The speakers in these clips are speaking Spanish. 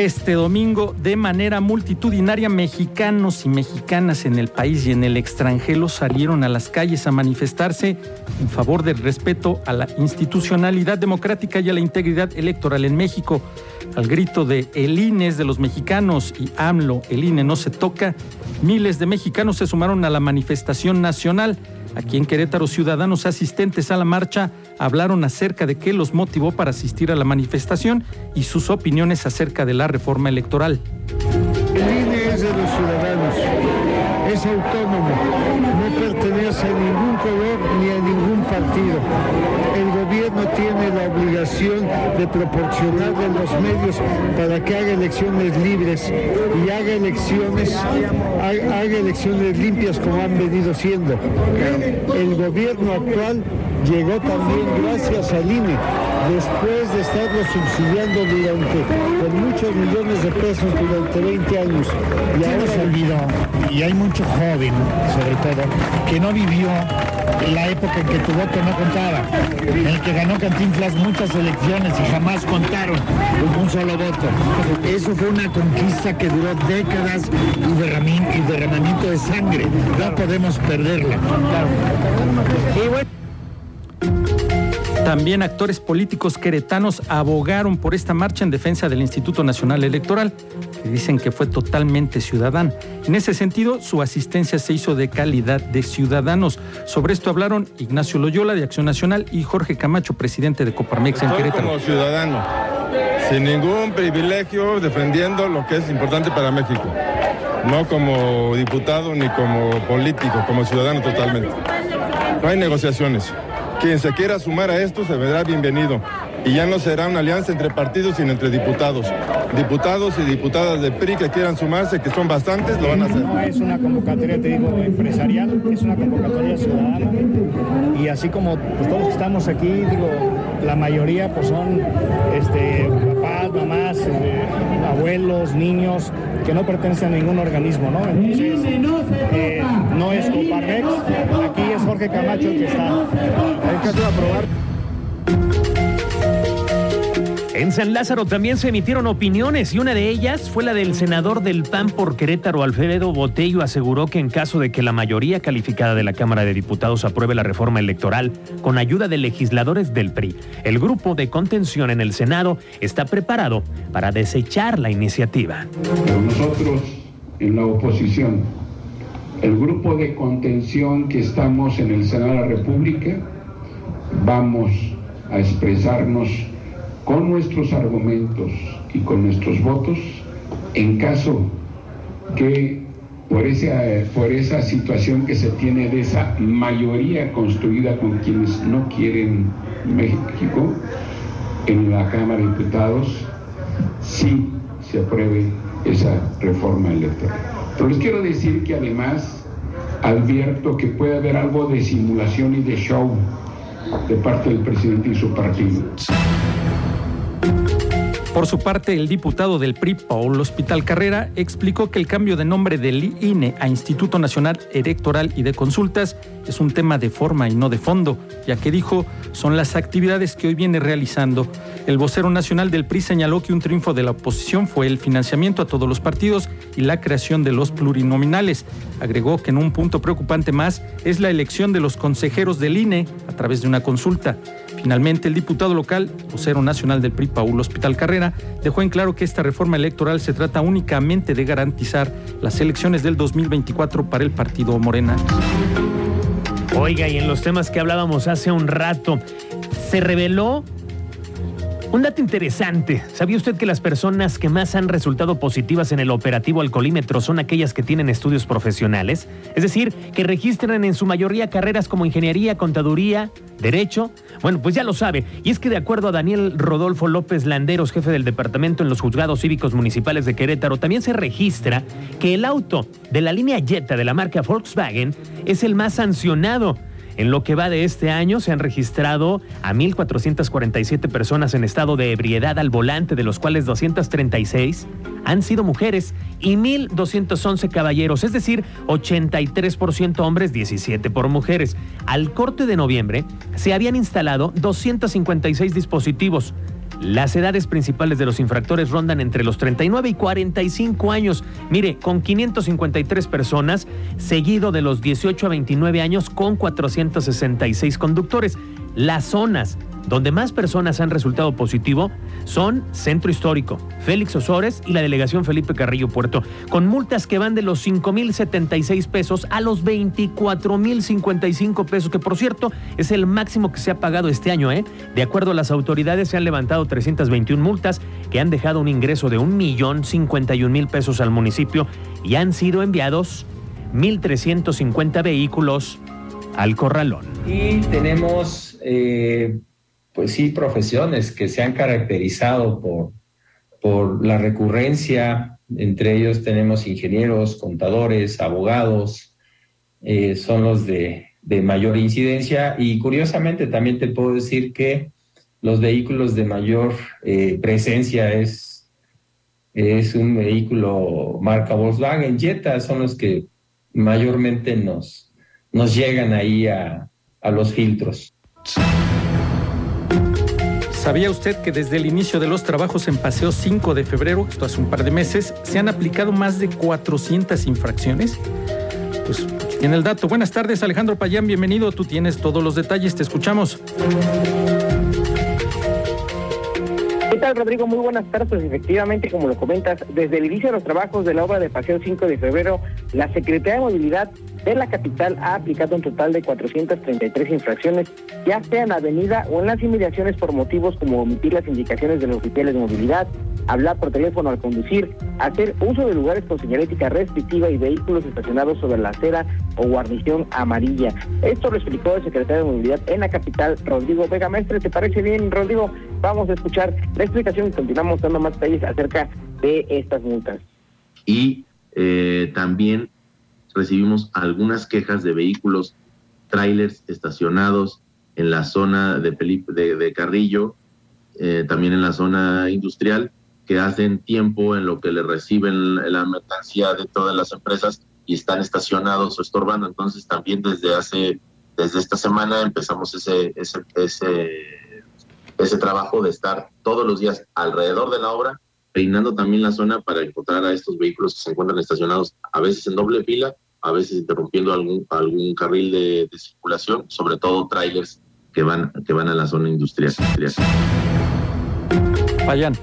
Este domingo, de manera multitudinaria, mexicanos y mexicanas en el país y en el extranjero salieron a las calles a manifestarse en favor del respeto a la institucionalidad democrática y a la integridad electoral en México. Al grito de El INE es de los mexicanos y AMLO, el INE no se toca, miles de mexicanos se sumaron a la manifestación nacional. Aquí en Querétaro, ciudadanos asistentes a la marcha hablaron acerca de qué los motivó para asistir a la manifestación y sus opiniones acerca de la reforma electoral. El INE es de los ciudadanos, es autónomo, no pertenece a ningún color ni a ningún partido. El gobierno tiene la obligación de proporcionarle los medios para que haga elecciones libres y haga elecciones, haga elecciones limpias como han venido siendo. El gobierno actual llegó también gracias al INE, después de estarlo subsidiando durante con muchos millones de pesos durante 20 años. Y ahora se olvidó, y hay mucho joven, sobre todo, que no vivió la época en que tu voto no contaba, en el que ganó Cantinflas muchas elecciones y jamás contaron un solo voto. Eso fue una conquista que duró décadas y derramamiento, y derramamiento de sangre. No podemos perderla. Y bueno, también actores políticos queretanos abogaron por esta marcha en defensa del Instituto Nacional Electoral, que dicen que fue totalmente ciudadana. En ese sentido, su asistencia se hizo de calidad de ciudadanos. Sobre esto hablaron Ignacio Loyola de Acción Nacional y Jorge Camacho, presidente de Coparmex en Querétaro. Como ciudadano, sin ningún privilegio, defendiendo lo que es importante para México. No como diputado ni como político, como ciudadano totalmente. No hay negociaciones. Quien se quiera sumar a esto se verá bienvenido. Y ya no será una alianza entre partidos, sino entre diputados. Diputados y diputadas de PRI que quieran sumarse, que son bastantes, lo van a hacer. No es una convocatoria, te digo, empresarial, es una convocatoria ciudadana. Y así como pues, todos estamos aquí, digo, la mayoría pues son este, papás, mamás, eh, abuelos, niños, que no pertenecen a ningún organismo, ¿no? Entonces, eh, no es Coparmex, aquí es Jorge Camacho que está. En San Lázaro también se emitieron opiniones y una de ellas fue la del senador del PAN por Querétaro, Alfredo Botello, aseguró que en caso de que la mayoría calificada de la Cámara de Diputados apruebe la reforma electoral con ayuda de legisladores del PRI, el grupo de contención en el Senado está preparado para desechar la iniciativa. Nosotros en la oposición, el grupo de contención que estamos en el Senado de la República, vamos a expresarnos con nuestros argumentos y con nuestros votos en caso que por esa, por esa situación que se tiene de esa mayoría construida con quienes no quieren México en la Cámara de Diputados, sí se apruebe esa reforma electoral. Pero les quiero decir que además advierto que puede haber algo de simulación y de show de parte del presidente y su partido. Por su parte, el diputado del PRI, Paul Hospital Carrera, explicó que el cambio de nombre del INE a Instituto Nacional Electoral y de Consultas es un tema de forma y no de fondo, ya que dijo son las actividades que hoy viene realizando. El vocero nacional del PRI señaló que un triunfo de la oposición fue el financiamiento a todos los partidos y la creación de los plurinominales. Agregó que en un punto preocupante más es la elección de los consejeros del INE a través de una consulta. Finalmente, el diputado local, vocero nacional del PRI, Paul Hospital Carrera, dejó en claro que esta reforma electoral se trata únicamente de garantizar las elecciones del 2024 para el partido Morena. Oiga, y en los temas que hablábamos hace un rato, se reveló un dato interesante. ¿Sabía usted que las personas que más han resultado positivas en el operativo alcoholímetro son aquellas que tienen estudios profesionales? Es decir, que registran en su mayoría carreras como ingeniería, contaduría, derecho. Bueno, pues ya lo sabe. Y es que de acuerdo a Daniel Rodolfo López Landeros, jefe del departamento en los juzgados cívicos municipales de Querétaro, también se registra que el auto de la línea Jetta de la marca Volkswagen es el más sancionado En lo que va de este año se han registrado a 1.447 personas en estado de ebriedad al volante, de los cuales 236 han sido mujeres y 1.211 caballeros, es decir, 83% hombres, 17 por mujeres. Al corte de noviembre se habían instalado 256 dispositivos. Las edades principales de los infractores rondan entre los 39 y 45 años. Mire, con 553 personas, seguido de los 18 a 29 años con 466 conductores. Las zonas donde más personas han resultado positivo son Centro Histórico, Félix Osores y la delegación Felipe Carrillo Puerto, con multas que van de los 5.076 pesos a los 24.055 pesos, que por cierto es el máximo que se ha pagado este año. ¿eh? De acuerdo a las autoridades, se han levantado 321 multas que han dejado un ingreso de 1.051.000 pesos al municipio y han sido enviados 1.350 vehículos al corralón. Y tenemos... Eh pues sí, profesiones que se han caracterizado por, por la recurrencia. Entre ellos tenemos ingenieros, contadores, abogados, eh, son los de, mayor incidencia. Y curiosamente también te puedo decir que los vehículos de mayor eh, presencia es, es un vehículo marca Volkswagen, Jetta, son los que mayormente nos, nos llegan ahí a, a los filtros. ¿Sabía usted que desde el inicio de los trabajos en Paseo 5 de febrero, esto hace un par de meses, se han aplicado más de 400 infracciones? Pues tiene el dato. Buenas tardes, Alejandro Payán, bienvenido. Tú tienes todos los detalles, te escuchamos. ¿Qué tal, Rodrigo? Muy buenas tardes. Efectivamente, como lo comentas, desde el inicio de los trabajos de la obra de Paseo 5 de febrero, la Secretaría de Movilidad de la capital ha aplicado un total de 433 infracciones, ya sea en avenida o en las inmediaciones por motivos como omitir las indicaciones de los oficiales de movilidad, hablar por teléfono al conducir, hacer uso de lugares con señalética restrictiva y vehículos estacionados sobre la acera o guarnición amarilla. Esto lo explicó el secretario de Movilidad en la capital, Rodrigo Vega Mestre. ¿Te parece bien, Rodrigo? Vamos a escuchar la explicación y continuamos dando más detalles acerca de estas multas. Y eh, también recibimos algunas quejas de vehículos, trailers estacionados en la zona de, de, Carrillo, eh, también en la zona industrial, que hacen tiempo en lo que le reciben la mercancía de todas las empresas y están estacionados o estorbando. Entonces también desde hace, desde esta semana empezamos ese, ese, ese, ese trabajo de estar todos los días alrededor de la obra peinando también la zona para encontrar a estos vehículos que se encuentran estacionados a veces en doble fila, a veces interrumpiendo algún, algún carril de, circulación, sobre todo trailers que van, que van a la zona industrial. Vayan.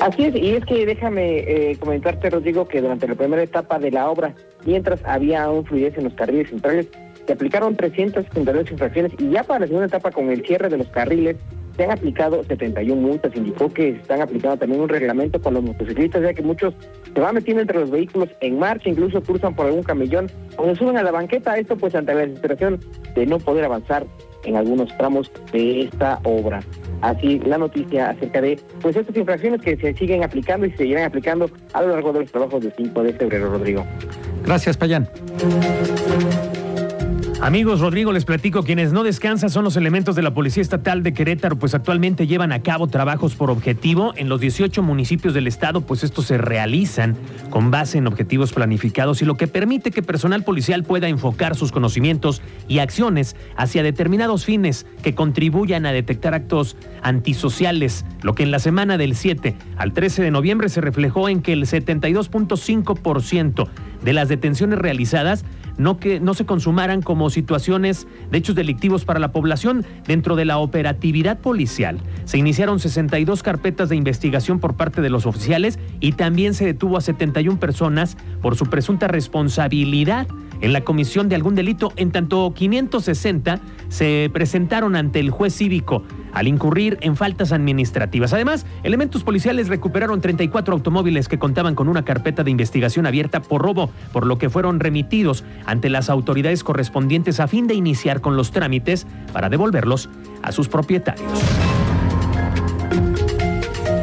Así es, y es que déjame eh, comentarte, Rodrigo, que durante la primera etapa de la obra, mientras había un fluidez en los carriles centrales, se aplicaron 352 infracciones y ya para la segunda etapa, con el cierre de los carriles, se han aplicado 71 multas. Indicó que están aplicando también un reglamento con los motociclistas, ya que muchos se van metiendo entre los vehículos en marcha, incluso cruzan por algún camellón o se suben a la banqueta. Esto pues ante la desesperación de no poder avanzar en algunos tramos de esta obra. Así la noticia acerca de pues estas infracciones que se siguen aplicando y se seguirán aplicando a lo largo de los trabajos del 5 de febrero, Rodrigo. Gracias, Payán. Amigos, Rodrigo, les platico, quienes no descansan son los elementos de la Policía Estatal de Querétaro, pues actualmente llevan a cabo trabajos por objetivo. En los 18 municipios del estado, pues estos se realizan con base en objetivos planificados y lo que permite que personal policial pueda enfocar sus conocimientos y acciones hacia determinados fines que contribuyan a detectar actos antisociales, lo que en la semana del 7 al 13 de noviembre se reflejó en que el 72.5% de las detenciones realizadas no que no se consumaran como situaciones de hechos delictivos para la población dentro de la operatividad policial. Se iniciaron 62 carpetas de investigación por parte de los oficiales y también se detuvo a 71 personas por su presunta responsabilidad en la comisión de algún delito, en tanto 560 se presentaron ante el juez cívico al incurrir en faltas administrativas. Además, elementos policiales recuperaron 34 automóviles que contaban con una carpeta de investigación abierta por robo, por lo que fueron remitidos ante las autoridades correspondientes a fin de iniciar con los trámites para devolverlos a sus propietarios.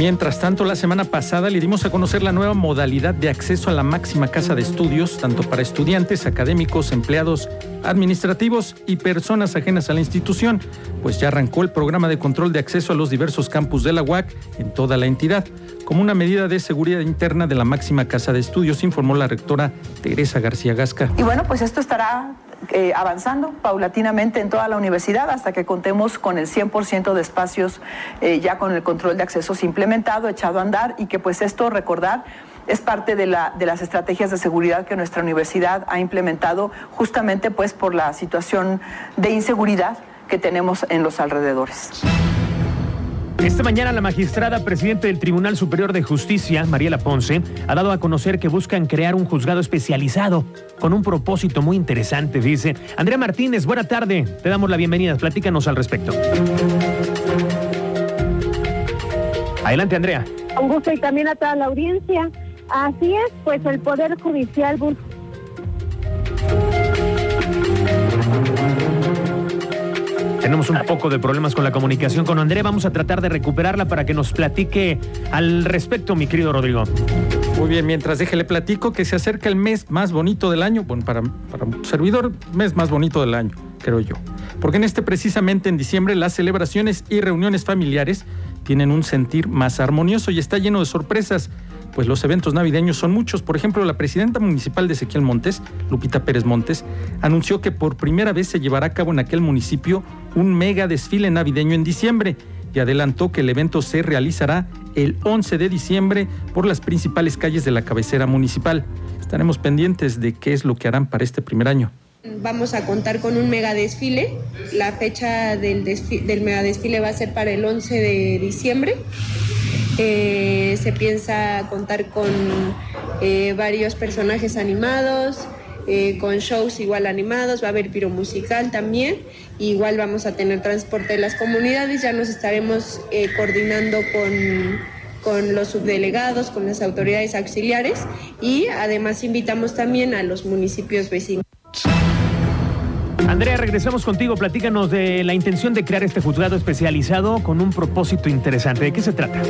Mientras tanto, la semana pasada le dimos a conocer la nueva modalidad de acceso a la máxima casa de estudios, tanto para estudiantes, académicos, empleados administrativos y personas ajenas a la institución, pues ya arrancó el programa de control de acceso a los diversos campus de la UAC en toda la entidad, como una medida de seguridad interna de la máxima casa de estudios, informó la rectora Teresa García Gasca. Y bueno, pues esto estará eh, avanzando paulatinamente en toda la universidad hasta que contemos con el 100% de espacios eh, ya con el control de accesos implementado, echado a andar y que pues esto, recordar, es parte de, la, de las estrategias de seguridad que nuestra universidad ha implementado justamente pues por la situación de inseguridad que tenemos en los alrededores. Esta mañana la magistrada presidente del Tribunal Superior de Justicia, Mariela Ponce, ha dado a conocer que buscan crear un juzgado especializado con un propósito muy interesante, dice. Andrea Martínez, buena tarde. Te damos la bienvenida. Platícanos al respecto. Adelante, Andrea. Un gusto y también a toda la audiencia. Así es, pues el Poder Judicial busca Tenemos un poco de problemas con la comunicación con Andrea. Vamos a tratar de recuperarla para que nos platique al respecto, mi querido Rodrigo. Muy bien, mientras déjele platico que se acerca el mes más bonito del año. Bueno, para, para un servidor, mes más bonito del año, creo yo. Porque en este precisamente en diciembre las celebraciones y reuniones familiares tienen un sentir más armonioso y está lleno de sorpresas pues los eventos navideños son muchos. Por ejemplo, la presidenta municipal de Ezequiel Montes, Lupita Pérez Montes, anunció que por primera vez se llevará a cabo en aquel municipio un mega desfile navideño en diciembre y adelantó que el evento se realizará el 11 de diciembre por las principales calles de la cabecera municipal. Estaremos pendientes de qué es lo que harán para este primer año. Vamos a contar con un mega desfile. La fecha del, del mega desfile va a ser para el 11 de diciembre. Eh, se piensa contar con eh, varios personajes animados, eh, con shows igual animados, va a haber piro musical también, igual vamos a tener transporte de las comunidades, ya nos estaremos coordinando con, con los subdelegados, con las autoridades auxiliares y además invitamos también a los municipios vecinos. Andrea, regresamos contigo. Platícanos de la intención de crear este juzgado especializado con un propósito interesante. ¿De qué se trata?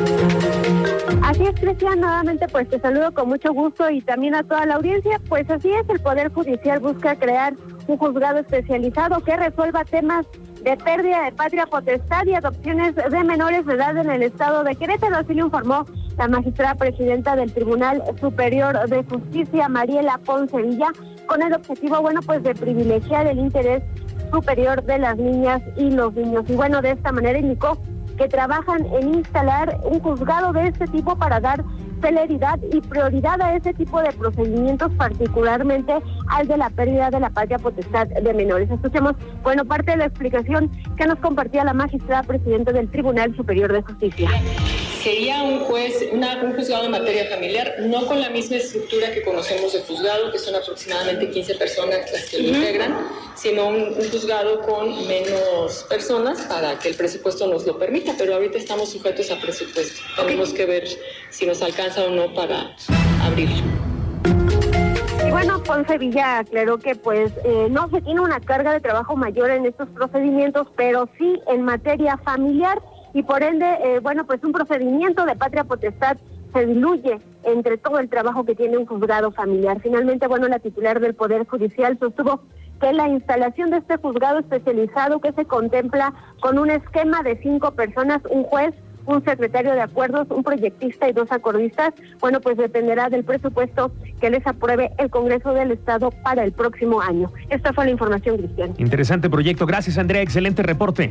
Así es, Cristian. Nuevamente, pues te saludo con mucho gusto y también a toda la audiencia. Pues así es, el Poder Judicial busca crear un juzgado especializado que resuelva temas de pérdida de patria potestad y adopciones de menores de edad en el estado de Querétaro. Así lo informó la magistrada presidenta del Tribunal Superior de Justicia, Mariela Ponce Villa, con el objetivo, bueno, pues de privilegiar el interés superior de las niñas y los niños. Y bueno, de esta manera indicó que trabajan en instalar un juzgado de este tipo para dar celeridad y prioridad a ese tipo de procedimientos, particularmente al de la pérdida de la patria potestad de menores. Escuchemos, bueno, parte de la explicación que nos compartía la magistrada presidenta del Tribunal Superior de Justicia sería un juez, una, un juzgado en materia familiar, no con la misma estructura que conocemos de juzgado, que son aproximadamente 15 personas las que lo integran, sino un, juzgado con menos personas para que el presupuesto nos lo permita, pero ahorita estamos sujetos a presupuesto. Tenemos que ver si nos alcanza o no para abrirlo. Bueno, Ponce Villa aclaró que pues eh, no se tiene una carga de trabajo mayor en estos procedimientos, pero sí en materia familiar y por ende, eh, bueno, pues un procedimiento de patria potestad se diluye entre todo el trabajo que tiene un juzgado familiar. Finalmente, bueno, la titular del Poder Judicial sostuvo que la instalación de este juzgado especializado que se contempla con un esquema de cinco personas, un juez, un secretario de acuerdos, un proyectista y dos acordistas, bueno, pues dependerá del presupuesto que les apruebe el Congreso del Estado para el próximo año. Esta fue la información, Cristian. Interesante proyecto. Gracias, Andrea. Excelente reporte.